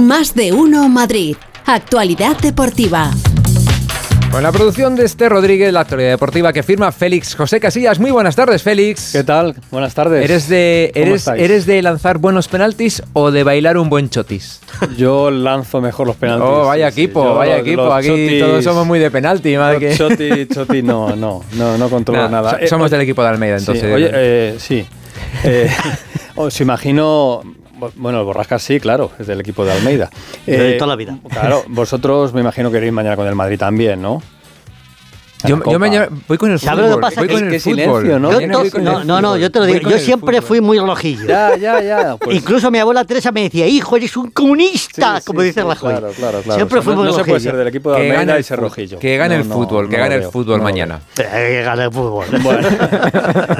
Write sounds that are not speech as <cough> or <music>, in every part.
Más de uno Madrid. Actualidad deportiva. Con la producción de este Rodríguez, la actualidad deportiva que firma Félix José Casillas. Muy buenas tardes, Félix. ¿Qué tal? Buenas tardes. ¿Eres de, eres, ¿Eres de lanzar buenos penaltis o de bailar un buen chotis? <laughs> Yo lanzo mejor los penaltis. Oh, vaya equipo, vaya equipo. Aquí todos somos muy de penalti. Madre que... Choti, <laughs> choti, no, no, no, no controlo nada. somos del equipo de Almeida, entonces. oye, eh, sí. Eh, <laughs> os imagino bueno, el Borrasca sí, claro, es del equipo de Almeida. de toda la vida. Claro, vosotros me imagino que iréis mañana con el Madrid también, ¿no? Yo, me, voy con el fútbol. lo que pasa? Voy con el Silencio, ¿no? no, no, yo te lo digo. Yo siempre fui muy rojillo. Ya, ya, ya. <laughs> Pues. Incluso mi abuela Teresa me decía, hijo, eres un comunista, como dice Rajoy. Claro, claro, claro. Siempre fui muy no rojillo. No se puede ser del equipo de Almeida y ser rojillo. Que gane el fútbol, <laughs> que gane el fútbol mañana. Que gane el fútbol.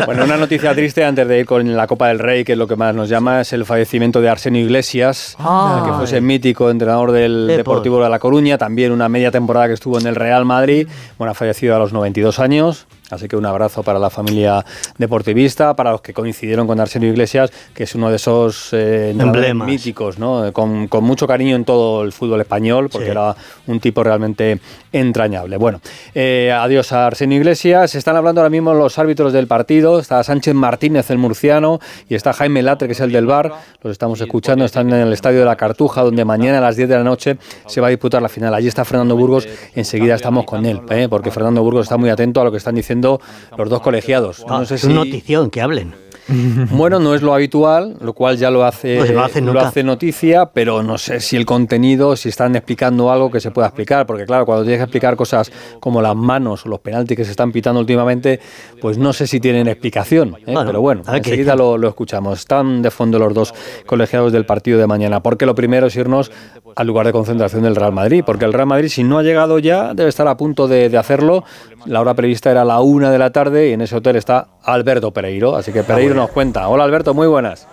Bueno, una noticia triste antes de ir con la Copa del Rey, que es lo que más nos llama, es el fallecimiento de Arsenio Iglesias, que fue ese mítico entrenador del Deportivo de La Coruña, también una media temporada que estuvo en el Real Madrid, bueno, ha fallecido a los 92 años años. Así que un abrazo para la familia deportivista, para los que coincidieron con Arsenio Iglesias, que es uno de esos eh, emblemas míticos, ¿no? Con, mucho cariño en todo el fútbol español, porque era un tipo realmente entrañable. Bueno, eh, adiós a Arsenio Iglesias. Están hablando ahora mismo los árbitros del partido. Está Sánchez Martínez, el murciano, y está Jaime Latre, que es el del bar. Los estamos escuchando. Están en el estadio de la Cartuja, donde mañana a las 10 de la noche se va a disputar la final. Allí está Fernando Burgos. Enseguida estamos con él, ¿eh? porque Fernando Burgos está muy atento a lo que están diciendo los dos colegiados. No, sé es si... notición que hablen. <laughs> Bueno, no es lo habitual, lo cual ya lo hace, lo, hace noticia, pero no sé si el contenido, si están explicando algo que se pueda explicar, porque claro, cuando tienes que explicar cosas como las manos o los penaltis que se están pitando últimamente, pues no sé si tienen explicación, ¿eh? pero bueno, enseguida lo, lo, escuchamos. Están de fondo los dos colegiados del partido de mañana, porque lo primero es irnos al lugar de concentración del Real Madrid, porque el Real Madrid si no ha llegado ya debe estar a punto de, de hacerlo. La hora prevista era la una de la tarde y en ese hotel está Alberto Pereiro, así que Pereiro nos cuenta. Hola Alberto, muy buenas.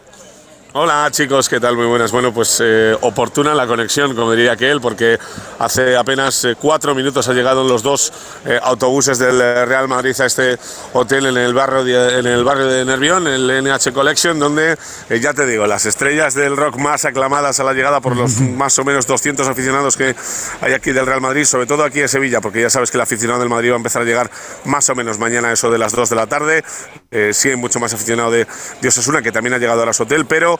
Hola chicos, ¿qué tal? Muy buenas. Bueno, pues eh, oportuna la conexión, como diría aquel, porque hace apenas eh, cuatro minutos han llegado los dos eh, autobuses del Real Madrid a este hotel en el barrio de, en el barrio de Nervión, el NH Collection, donde ya te digo, las estrellas del rock más aclamadas a la llegada por los más o menos 200 aficionados que hay aquí del Real Madrid, sobre todo aquí en Sevilla, porque ya sabes que el aficionado del Madrid va a empezar a llegar más o menos mañana eso de las 2 de la tarde. sí hay mucho más aficionado de, de Osasuna, que también ha llegado a las hotel, pero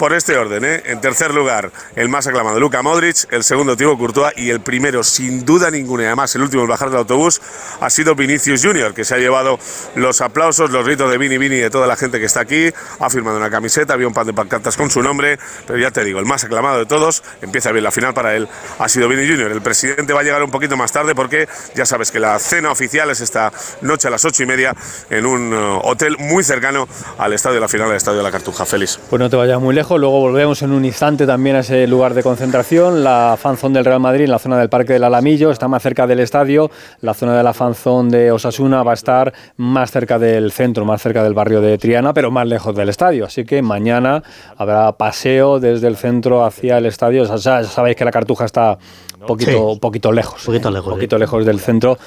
por este orden. ¿eh? En tercer lugar, el más aclamado, Luka Modric. El segundo, Thibaut Courtois. Y el primero, sin duda ninguna, y además el último en bajar del autobús, ha sido Vinicius Junior, que se ha llevado los aplausos, los gritos de Vini Vini de toda la gente que está aquí. Ha firmado una camiseta, había un par de pancartas con su nombre. Pero ya te digo, el más aclamado de todos, empieza bien la final para él, ha sido Vini Junior. El presidente va a llegar un poquito más tarde porque ya sabes que la cena oficial es esta noche a las ocho y media en un uh, hotel muy cercano al estadio de la final, al estadio de la Cartuja. Feliz. Pues no te vayas muy lejos luego volvemos en un instante también a ese lugar de concentración, la fanzón del Real Madrid en la zona del Parque del Alamillo, está más cerca del estadio, la zona de la fanzón de Osasuna va a estar más cerca del centro, más cerca del barrio de Triana, pero más lejos del estadio, así que mañana habrá paseo desde el centro hacia el estadio, ya sabéis que la Cartuja está un poquito, poquito lejos, poquito lejos, poquito lejos del centro,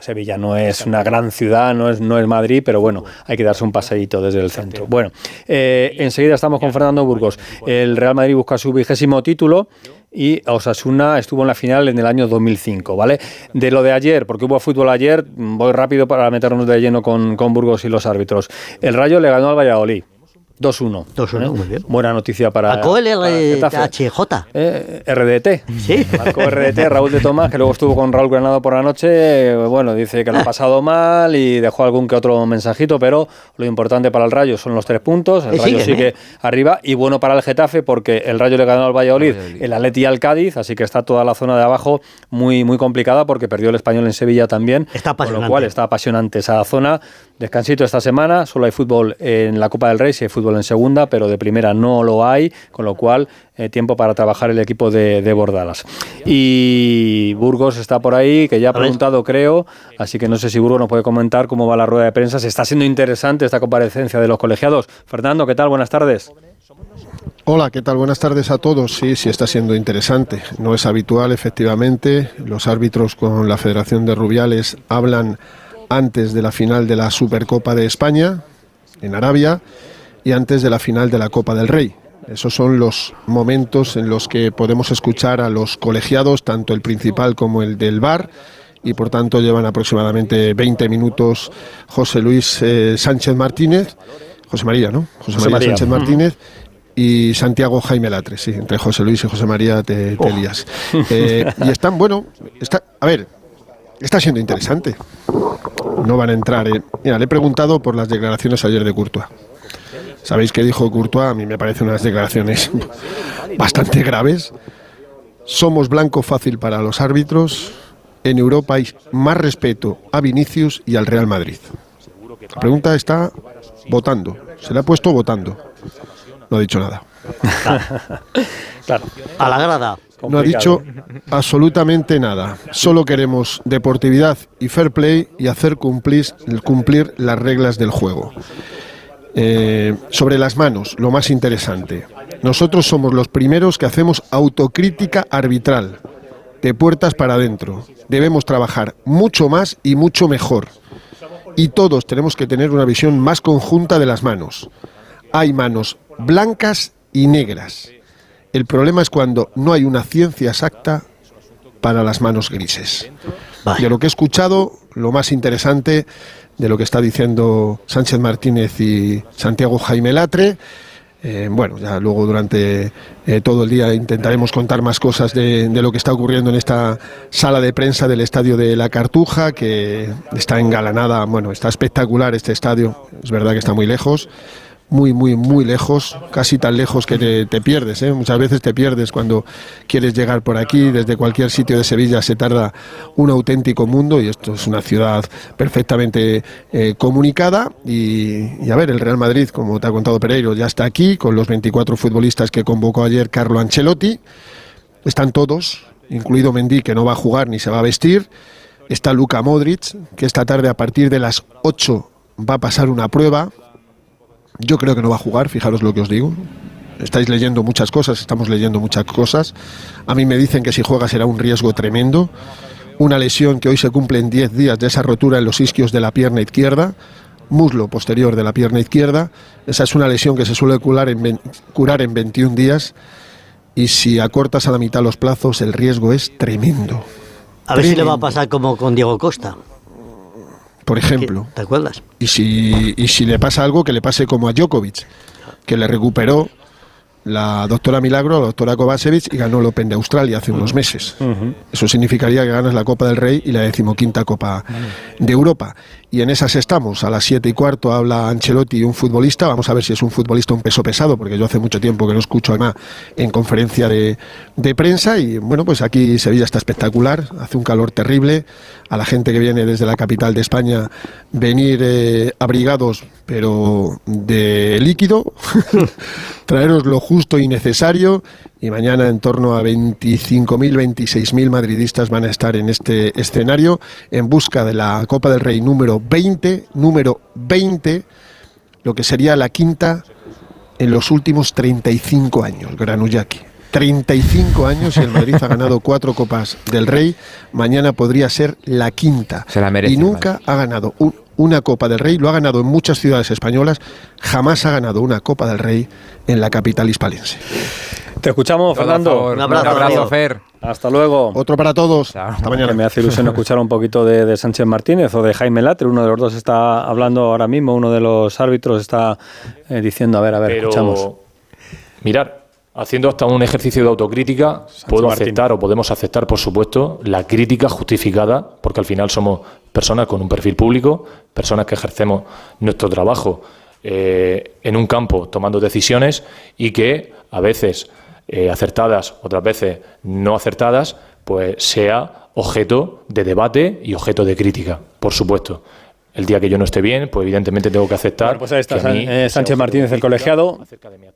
Sevilla no es una gran ciudad, no es, no es Madrid, pero bueno, hay que darse un paseíto desde el centro. Bueno, eh, enseguida estamos con Fernando Burgos. El Real Madrid busca su vigésimo título y Osasuna estuvo en la final en el año 2005, ¿vale? De lo de ayer, porque hubo fútbol ayer, voy rápido para meternos de lleno con, con Burgos y los árbitros. El Rayo le ganó al Valladolid. 2-1. 2-1, ¿Eh? muy bien. Buena noticia para. Marcó el HJ. Eh, RDT. Sí. Marcó RDT, Raúl de Tomás, que luego estuvo con Raúl Granado por la noche. Bueno, dice que lo ha pasado mal y dejó algún que otro mensajito, pero lo importante para el Rayo son los tres puntos. El Rayo sigue ¿eh? arriba y bueno para el Getafe porque el Rayo le ganó al Valladolid, el Atleti al Cádiz, así que está toda la zona de abajo muy, muy complicada porque perdió el español en Sevilla también. Está apasionante. Con lo cual está apasionante esa zona. Descansito esta semana, solo hay fútbol en la Copa del Rey, si hay fútbol en segunda, pero de primera no lo hay, con lo cual eh, tiempo para trabajar el equipo de, de, Bordalas. Y Burgos está por ahí, que ya ha preguntado, creo, así que no sé si Burgos nos puede comentar cómo va la rueda de prensa. Se está siendo interesante esta comparecencia de los colegiados. Fernando, ¿qué tal? Buenas tardes. Hola, ¿qué tal? Buenas tardes a todos. Sí, sí está siendo interesante. No es habitual, efectivamente. Los árbitros con la Federación de Rubiales hablan antes de la final de la Supercopa de España en Arabia y antes de la final de la Copa del Rey. Esos son los momentos en los que podemos escuchar a los colegiados, tanto el principal como el del bar, y por tanto llevan aproximadamente 20 minutos José Luis eh, Sánchez Martínez, José María, ¿no? José, José María, María. Sánchez Martínez. Y Santiago Jaime Latre, sí, entre José Luis y José María te, te lías. Eh, y están, bueno, está, a ver, está siendo interesante. No van a entrar. eh. Mira, le he preguntado por las declaraciones ayer de Courtois. ¿Sabéis qué dijo Courtois? A mí me parecen unas declaraciones <laughs> bastante graves. Somos blanco fácil para los árbitros. En Europa hay más respeto a Vinicius y al Real Madrid. La pregunta está votando. Se le ha puesto votando. No ha dicho nada. <laughs> Claro. A la grada. No ha dicho absolutamente nada. Solo queremos deportividad y fair play y hacer cumplir, cumplir las reglas del juego. Eh, sobre las manos, lo más interesante. Nosotros somos los primeros que hacemos autocrítica arbitral, de puertas para adentro. Debemos trabajar mucho más y mucho mejor. Y todos tenemos que tener una visión más conjunta de las manos. Hay manos blancas y negras. El problema es cuando no hay una ciencia exacta para las manos grises. Vaya. De lo que he escuchado, lo más interesante de lo que está diciendo Sánchez Martínez y Santiago Jaime Latre. eh, bueno, ya luego durante eh, todo el día intentaremos contar más cosas de, de lo que está ocurriendo en esta sala de prensa del estadio de La Cartuja, que está engalanada, bueno, está espectacular este estadio, es verdad que está muy lejos, muy, muy, muy lejos, casi tan lejos que te, pierdes. ¿eh? Muchas veces te pierdes cuando quieres llegar por aquí. Desde cualquier sitio de Sevilla se tarda un auténtico mundo y esto es una ciudad perfectamente eh, comunicada. Y, y a ver, el Real Madrid, como te ha contado Pereiro, ya está aquí con los 24 futbolistas que convocó ayer Carlo Ancelotti. Están todos, incluido Mendy, que no va a jugar ni se va a vestir. Está Luka Modric, que esta tarde a partir de las 8 va a pasar una prueba yo creo que no va a jugar, fijaros lo que os digo. Estáis leyendo muchas cosas, estamos leyendo muchas cosas. A mí me dicen que si juega será un riesgo tremendo. Una lesión que hoy se cumple en 10 días de esa rotura en los isquios de la pierna izquierda, muslo posterior de la pierna izquierda. Esa es una lesión que se suele curar en, curar en 21 días. Y si acortas a la mitad los plazos, el riesgo es tremendo. A ver si le va a pasar como con Diego Costa. Por ejemplo. ¿Te acuerdas? Y si, y si le pasa algo, que le pase como a Djokovic, que le recuperó la doctora Milagro, la doctora Kovacevic, y ganó el Open de Australia hace unos meses. Eso significaría que ganas la Copa del Rey y la decimoquinta Copa de Europa. Y en esas estamos. A las siete y cuarto habla Ancelotti un futbolista. Vamos a ver si es un futbolista un peso pesado, porque yo hace mucho tiempo que no escucho a en conferencia de, de prensa. Y bueno, pues aquí Sevilla está espectacular. Hace un calor terrible. A la gente que viene desde la capital de España, venir eh, abrigados, pero de líquido. <laughs> Traeros lo justo y necesario. Y mañana en torno a 25.000, 26.000 madridistas van a estar en este escenario en busca de la Copa del Rey número 20, número 20, lo que sería la quinta en los últimos 35 años, Granullaki. 35 años y el Madrid ha ganado <laughs> cuatro Copas del Rey. Mañana podría ser la quinta. Se la merece y nunca ha ganado un- una Copa del Rey. Lo ha ganado en muchas ciudades españolas. Jamás ha ganado una Copa del Rey en la capital hispalense. Te escuchamos, Fernando. Un abrazo, Un abrazo. Fer. Hasta luego. Otro para todos. Hasta mañana. me hace ilusión escuchar un poquito de, de Sánchez Martínez o de Jaime Latre. Uno de los dos está hablando ahora mismo, uno de los árbitros está eh, diciendo, a ver, a ver, Pero, escuchamos. mirar, haciendo hasta un ejercicio de autocrítica, puedo Martín. aceptar o podemos aceptar, por supuesto, la crítica justificada, porque al final somos personas con un perfil público, personas que ejercemos nuestro trabajo eh, en un campo tomando decisiones y que a veces eh, acertadas, otras veces no acertadas, pues sea objeto de debate y objeto de crítica, por supuesto. El día que yo no esté bien, pues evidentemente tengo que aceptar. Bueno, pues ahí está que mí San- eh, Sánchez Martínez, el colegiado.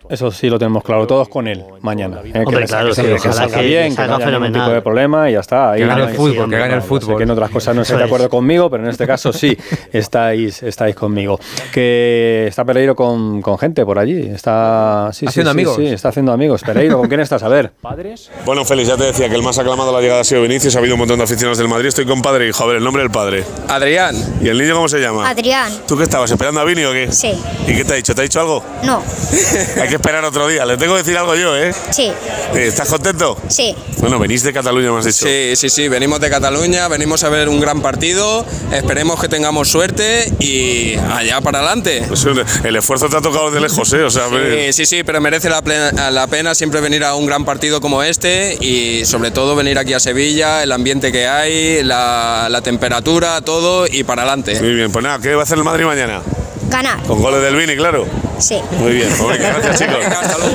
Eso sí lo tenemos claro, todos con él mañana. eh, que Hombre, le claro, saque- sí, que salga que bien, que salga no haya ningún fenomenal. tipo de problema y ya está. Ahí Que gane el fútbol, que gane el fútbol. que en otras cosas no <laughs> estáis de acuerdo conmigo, pero en este caso sí estáis, estáis conmigo. Que está Pereiro con, con gente por allí. Está sí, ¿Haciendo sí, amigos? Sí, está haciendo amigos. Pereiro, ¿con quién estás? A ver. Padres Bueno, Félix, ya te decía que el más aclamado a la llegada ha sido Vinicius. Ha habido un montón de aficionados del Madrid. Estoy con padre hijo. A ver, el nombre del padre. Adrián, ¿Y el niño cómo se llama? Adrián. ¿Tú qué estabas, esperando a Vini o qué? Sí. ¿Y qué te ha dicho? ¿Te ha dicho algo? No. <laughs> Hay que esperar otro día. Le tengo que decir algo yo, ¿eh? Sí. Eh, ¿Estás contento? Sí. Bueno, venís de Cataluña, me has dicho. Sí, sí, sí, venimos de Cataluña, venimos a ver un gran partido, esperemos que tengamos suerte y allá para adelante. Pues el, esfuerzo te ha tocado de lejos, ¿eh? O sea, Sí, sí, sí, pero merece la, plena- la pena siempre venir a un gran partido como este y sobre todo venir aquí a Sevilla, el ambiente que hay, la, la temperatura, todo y para adelante. Muy bien, pues nada, ¿qué va a hacer el Madrid mañana? Ganar. Con goles del Vini, claro. Sí. Muy bien, pues venga, gracias chicos.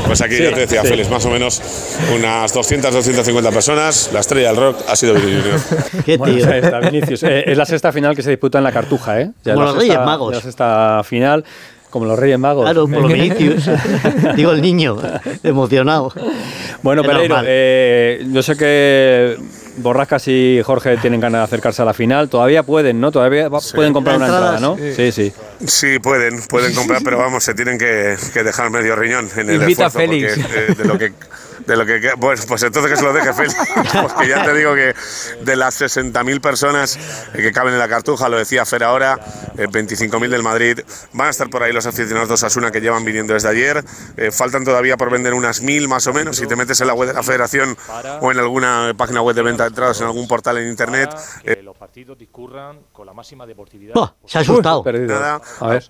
Pues aquí ya te decía sí. Félix, más o menos unas 200, 250 personas. La estrella del rock ha sido Vini Junior. <laughs> Qué Bueno, tío. Vinicius. Eh, es la sexta final que se disputa en la Cartuja, ¿eh? Ya Como es los Reyes sexta- Magos. La sexta final, como los Reyes Magos. Claro, por lo <laughs> Vinicius. <laughs> Digo el niño, emocionado. Bueno, Es Pereiro, eh, yo sé que Borrascas y Jorge tienen ganas de acercarse a la final. Todavía pueden, ¿no? Todavía pueden comprar una entrada, ¿no? Sí, sí. Sí, pueden, pueden comprar, pero vamos, se tienen que, que dejar medio riñón en el Invita a esfuerzo, Félix. porque, eh, de lo que de lo que pues, pues entonces que se lo deje Félix, <laughs> porque ya te digo que de las 60.000 personas que caben en la Cartuja, lo decía Fer ahora, eh, 25.000 del Madrid, van a estar por ahí los aficionados de Osasuna que llevan viniendo desde ayer, Eh, faltan todavía por vender unas 1.000 más o menos, si te metes en la web de la Federación o en alguna página web de venta de entradas, en algún portal en internet, eh, partidos discurran con la máxima deportividad. Buah, se ha asustado. Perdido. Nada. A ver.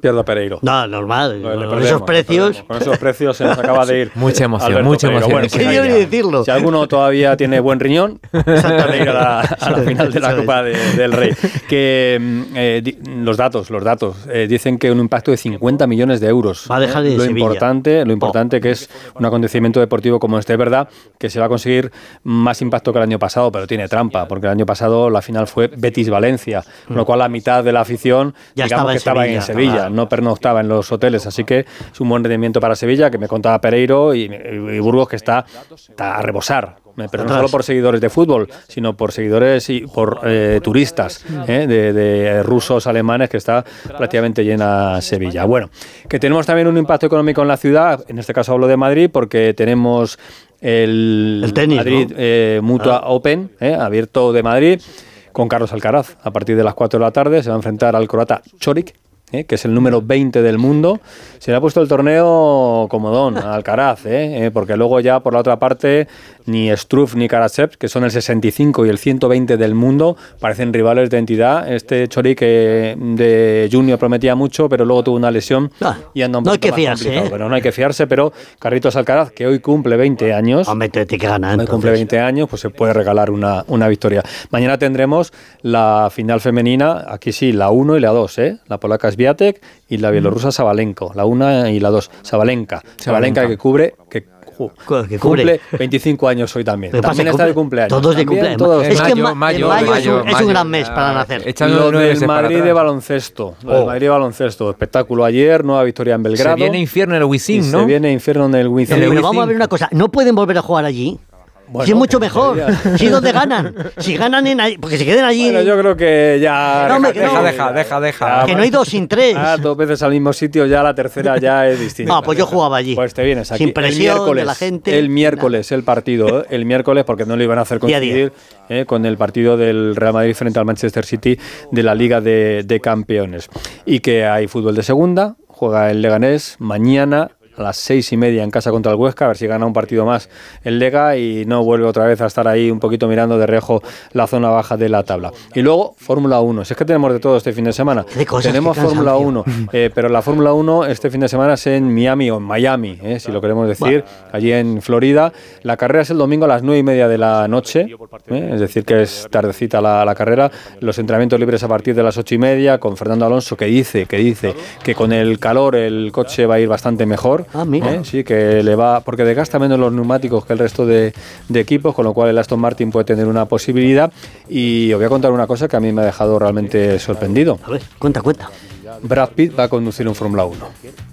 Pierdo a Pereiro. No, normal. Le Con perdemos, esos precios. Con esos precios se nos acaba de ir. <laughs> Mucha emoción, Alberto mucha Pereiro. emoción. Bueno, pues Quería ahí ni ya. decirlo. Si alguno todavía tiene buen riñón, <laughs> para ir a la, a la final de la. Copa de- del Rey. Que mm, eh, di- los datos, los datos eh, dicen que un impacto de 50 millones de euros. Va a dejar de lo Sevilla. importante, lo importante que es un acontecimiento deportivo como este, es verdad que se va a conseguir más impacto que el año pasado, pero tiene trampa, porque el año pasado la final fue Betis Valencia, con lo cual la mitad de la afición Ya digamos estaba que en estaba Sevilla, en Sevilla, estaba- no pernoctaba en los hoteles, así que es un buen rendimiento para Sevilla, que me contaba Pereiro y, y Burgos que está, está a rebosar. eh, Pero no solo por seguidores de fútbol, sino por seguidores y por eh, turistas eh, de, de rusos, alemanes, que está prácticamente llena Sevilla. Bueno, que tenemos también un impacto económico en la ciudad, en este caso hablo de Madrid, porque tenemos el, El tenis, Madrid ¿no? eh, Mutua Open, eh, abierto de Madrid, con Carlos Alcaraz. A partir de las 4 de la tarde se va a enfrentar al croata Chorik, eh, que es el número 20 del mundo. Se le ha puesto el torneo comodón a Alcaraz, eh, eh, porque luego ya por la otra parte ni Struff ni Karatsev, que son el 65 y el 120 del mundo, parecen rivales de entidad. Este Chorik eh, de Junior prometía mucho, pero luego tuvo una lesión Ah, y anda un no hay que fiarse. ¿eh? Pero no hay que fiarse, pero Carritos Alcaraz, que hoy cumple 20 años, Hombre, te que ganar. Hombre, cumple entonces. 20 años, pues se puede regalar una, una victoria. Mañana tendremos la final femenina, aquí sí, la 1 y la 2, ¿eh? La polaca Y la bielorrusa Sabalenko, la 1 y la 2, Sabalenka. Sabalenka que cubre, que, que cumple 25 años hoy también. Pasa También está de cumple- cumpleaños. Todos de cumpleaños. todos. Es que Mayo, ma- mayo, mayo, es, mayo, un, es un gran mes para Ah, nacer. echando Lo del Madrid de baloncesto. Lo del Oh. Madrid de baloncesto. Espectáculo ayer, nueva victoria en Belgrado. Se viene infierno en el y Wizzing, ¿no? Se viene infierno en el el Pero Wizzing. vamos a ver una cosa, no pueden volver a jugar allí. Bueno, si es mucho mejor. <laughs> Si es donde ganan. Si ganan en ahí, porque se queden allí. Bueno, yo creo que ya. No, Deja, no. deja, deja, deja. que no hay dos sin tres. Ah, dos veces al mismo sitio, ya la tercera ya es distinta. Ah, pues yo jugaba allí. Pues te vienes aquí. Sin presión el miércoles, de la gente. El miércoles el partido, ¿eh? el miércoles porque no lo iban a hacer coincidir ¿eh? con el partido del Real Madrid frente al Manchester City de la Liga de, de Campeones. Y que hay fútbol de segunda, juega el Leganés mañana a las seis y media en casa contra el Huesca, a ver si gana un partido más el Lega y no vuelve otra vez a estar ahí un poquito mirando de reojo la zona baja de la tabla. Y luego Fórmula 1, si es que tenemos de todo este fin de semana. de cosas, tenemos Fórmula cansancio. 1, eh, pero la Fórmula 1 este fin de semana es en Miami o en Miami, eh, si lo queremos decir, allí en Florida. La carrera es el domingo a las nueve y media de la noche, eh, es decir, que es tardecita la, la carrera. Los entrenamientos libres a partir de las ocho y media, con Fernando Alonso, que dice, que dice que con el calor el coche va a ir bastante mejor. Ah, mira. eh, sí, que le va, porque desgasta menos los neumáticos que el resto de, de equipos, con lo cual el Aston Martin puede tener una posibilidad. Y os voy a contar una cosa que a mí me ha dejado realmente sorprendido. A ver, cuenta, cuenta. Brad Pitt va a conducir un Fórmula 1.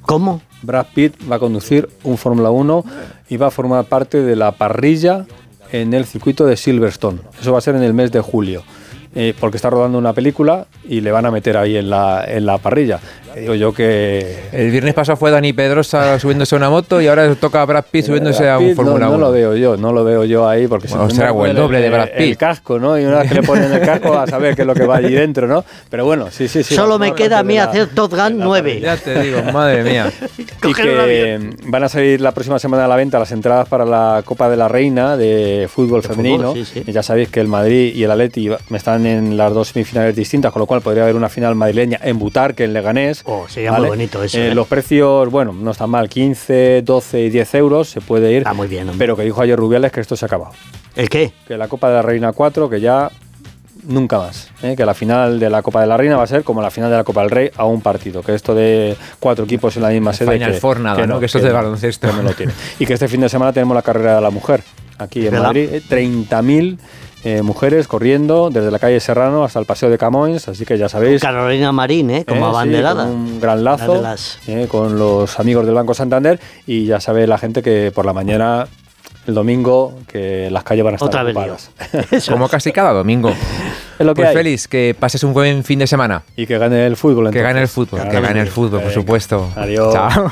¿Cómo? Brad Pitt va a conducir un Fórmula 1 y va a formar parte de la parrilla en el circuito de Silverstone. Eso va a ser en el mes de julio. eh, porque está rodando una película y le van a meter ahí en la, en la parrilla. Digo yo que... El viernes pasado fue Dani Pedrosa subiéndose a una moto y ahora toca a Brad Pitt subiéndose a un Fórmula no, 1. no lo veo yo, no lo veo yo ahí porque Bueno, se será el que doble de Brad El Pitt. casco, ¿no? Y una vez que le ponen el casco a saber qué es lo que va allí dentro, ¿no? Pero bueno, sí, sí, sí. Solo me queda a mí la- hacer Top Gun 9. Ya te digo, madre mía. y que van a salir la próxima semana a la venta las entradas para la Copa de la Reina de fútbol De femenino. fútbol, sí, sí. Y ya sabéis que el Madrid y el Atleti están en las dos semifinales distintas, con lo cual podría haber una final madrileña en Butarque, en Leganés. Oh, sería muy bonito eso, Eh, ¿eh? Los precios, bueno, no están mal, 15, 12 y 10 euros, se puede ir. Está muy bien, hombre. Pero que dijo ayer Rubiales que esto se ha acabado. ¿El qué? Que la Copa de la Reina 4, que ya nunca más. ¿eh? Que la final de la Copa de la Reina va a ser como la final de la Copa del Rey a un partido. Que esto de cuatro equipos en la misma sede. Final que, Four nada, ¿no? Que eso es de baloncesto. que no lo tiene. Y que este fin de semana tenemos la carrera de la mujer aquí en ¿Verdad? Madrid. ¿eh? 30.000 eh, mujeres corriendo desde la calle Serrano hasta el Paseo de Camões. Así que ya sabéis. Carolina Marín, ¿eh? Como Eh, sí, abanderada. con un gran lazo las- eh, con los amigos del Banco Santander y ya sabe la gente que por la mañana el domingo que las calles van a estar Otra vez ocupadas. <laughs> Como casi cada domingo. <laughs> es lo que Pues. Félix, que pases un buen fin de semana. Y que gane el fútbol. Que gane el entonces. fútbol, que Claro gane el sí. fútbol, por supuesto. Adiós. Chao.